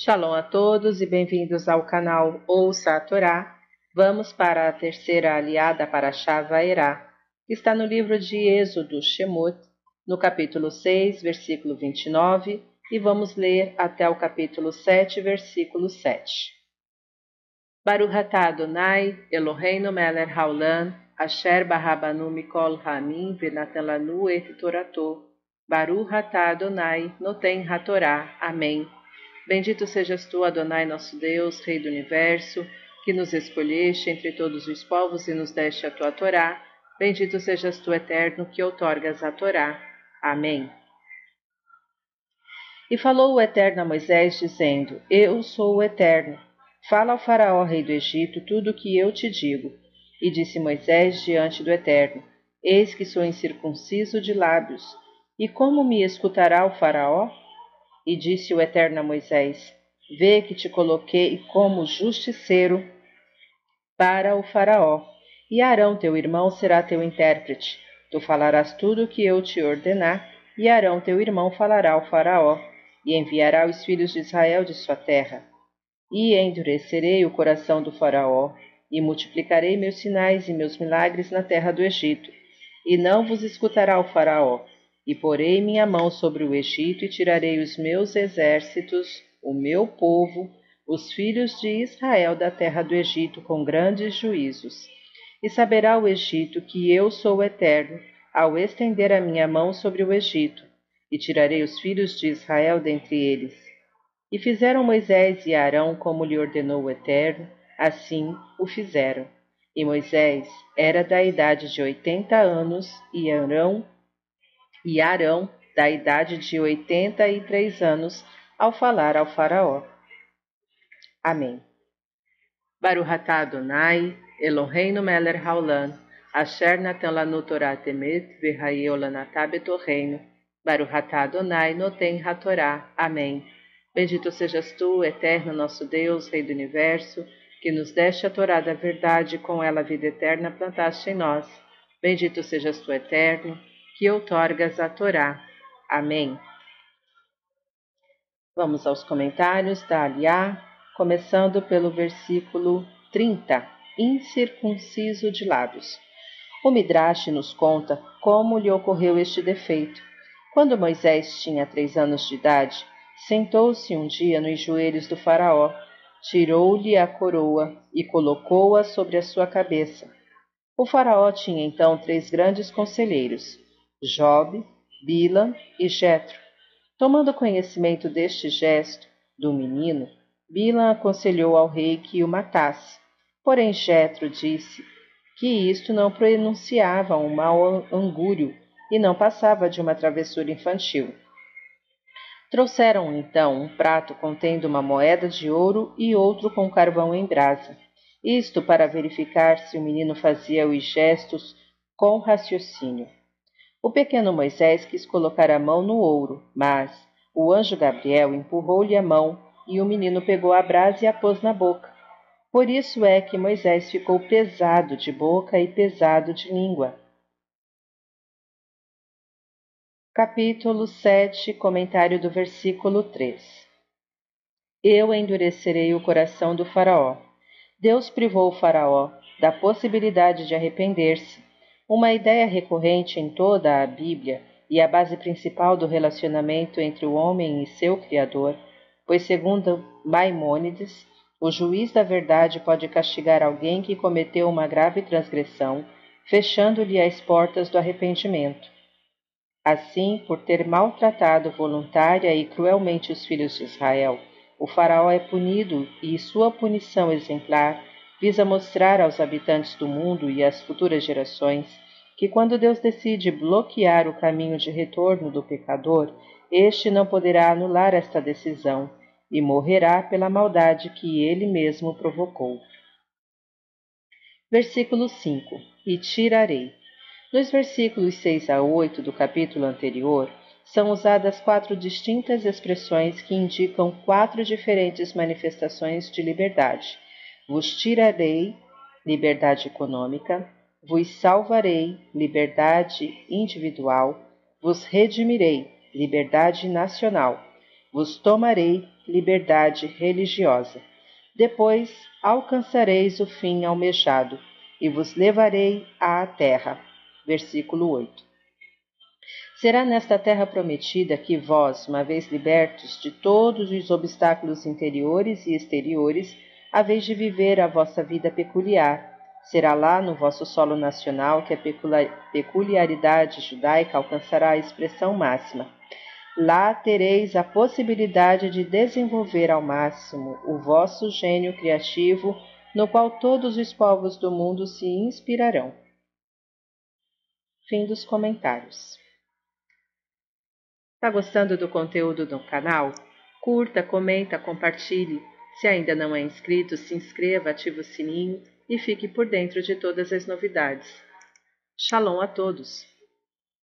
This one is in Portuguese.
Shalom a todos e bem-vindos ao canal Ouça a Torá. Vamos para a terceira aliada para Shavaerá, que está no livro de Êxodo Shemot, no capítulo 6, versículo 29, e vamos ler até o capítulo 7, versículo 7. Baruch atah Adonai, Eloheinu melech haolam, asher barabanu mikol hamim venatan lanu et torato. Baruch atah Adonai, noten hatorá. Amém. Bendito sejas tu, Adonai, nosso Deus, Rei do Universo, que nos escolheste entre todos os povos e nos deste a tua Torá. Bendito sejas tu, Eterno, que outorgas a Torá. Amém. E falou o Eterno a Moisés, dizendo: Eu sou o Eterno. Fala ao Faraó, rei do Egito, tudo o que eu te digo. E disse Moisés diante do Eterno: Eis que sou incircunciso de lábios. E como me escutará o Faraó? E disse o Eterno a Moisés: Vê que te coloquei como justiceiro para o Faraó, e Arão teu irmão será teu intérprete. Tu falarás tudo o que eu te ordenar, e Arão teu irmão falará ao Faraó, e enviará os filhos de Israel de sua terra. E endurecerei o coração do Faraó, e multiplicarei meus sinais e meus milagres na terra do Egito. E não vos escutará o Faraó, e porei minha mão sobre o Egito e tirarei os meus exércitos, o meu povo, os filhos de Israel da terra do Egito com grandes juízos. E saberá o Egito que eu sou o Eterno, ao estender a minha mão sobre o Egito, e tirarei os filhos de Israel dentre eles. E fizeram Moisés e Arão como lhe ordenou o Eterno, assim o fizeram. E Moisés era da idade de oitenta anos, e Arão e Arão, da idade de oitenta e três anos, ao falar ao faraó. Amém. Baruch atah Adonai, Eloheinu melech haolam, asher natan lanu Torah temet v'hayeu lanatah betorreino, Baruch atah Adonai noten hatorá. Amém. Bendito sejas tu, eterno nosso Deus, Rei do Universo, que nos deste a Torá da verdade com ela a vida eterna plantaste em nós. Bendito sejas tu, eterno, que outorgas a Torá. Amém. Vamos aos comentários da Aliá, começando pelo versículo 30, incircunciso de lábios. O Midrash nos conta como lhe ocorreu este defeito. Quando Moisés tinha três anos de idade, sentou-se um dia nos joelhos do Faraó, tirou-lhe a coroa e colocou-a sobre a sua cabeça. O Faraó tinha então três grandes conselheiros, Job, Bila e Jetro. Tomando conhecimento deste gesto do menino, Bila aconselhou ao rei que o matasse. Porém Jetro disse que isto não pronunciava um mau angúrio e não passava de uma travessura infantil. Trouxeram então um prato contendo uma moeda de ouro e outro com carvão em brasa. Isto para verificar se o menino fazia os gestos com raciocínio. O pequeno Moisés quis colocar a mão no ouro, mas o anjo Gabriel empurrou-lhe a mão e o menino pegou a brasa e a pôs na boca. Por isso é que Moisés ficou pesado de boca e pesado de língua. Capítulo 7 Comentário do versículo 3 Eu endurecerei o coração do Faraó. Deus privou o Faraó da possibilidade de arrepender-se uma ideia recorrente em toda a Bíblia e a base principal do relacionamento entre o homem e seu Criador, pois, segundo Maimônides, o juiz da verdade pode castigar alguém que cometeu uma grave transgressão, fechando-lhe as portas do arrependimento. Assim, por ter maltratado voluntária e cruelmente os filhos de Israel, o Faraó é punido e sua punição exemplar visa mostrar aos habitantes do mundo e às futuras gerações que quando Deus decide bloquear o caminho de retorno do pecador, este não poderá anular esta decisão e morrerá pela maldade que ele mesmo provocou. Versículo 5: E tirarei. Nos versículos 6 a 8 do capítulo anterior, são usadas quatro distintas expressões que indicam quatro diferentes manifestações de liberdade vos tirarei liberdade econômica, vos salvarei liberdade individual, vos redimirei liberdade nacional. vos tomarei liberdade religiosa. Depois alcançareis o fim almejado e vos levarei à terra. Versículo 8. Será nesta terra prometida que vós, uma vez libertos de todos os obstáculos interiores e exteriores, haveis de viver a vossa vida peculiar. Será lá no vosso solo nacional que a peculiaridade judaica alcançará a expressão máxima. Lá tereis a possibilidade de desenvolver ao máximo o vosso gênio criativo, no qual todos os povos do mundo se inspirarão. Fim dos comentários. Está gostando do conteúdo do canal? Curta, comenta, compartilhe. Se ainda não é inscrito, se inscreva, ative o sininho e fique por dentro de todas as novidades. Shalom a todos!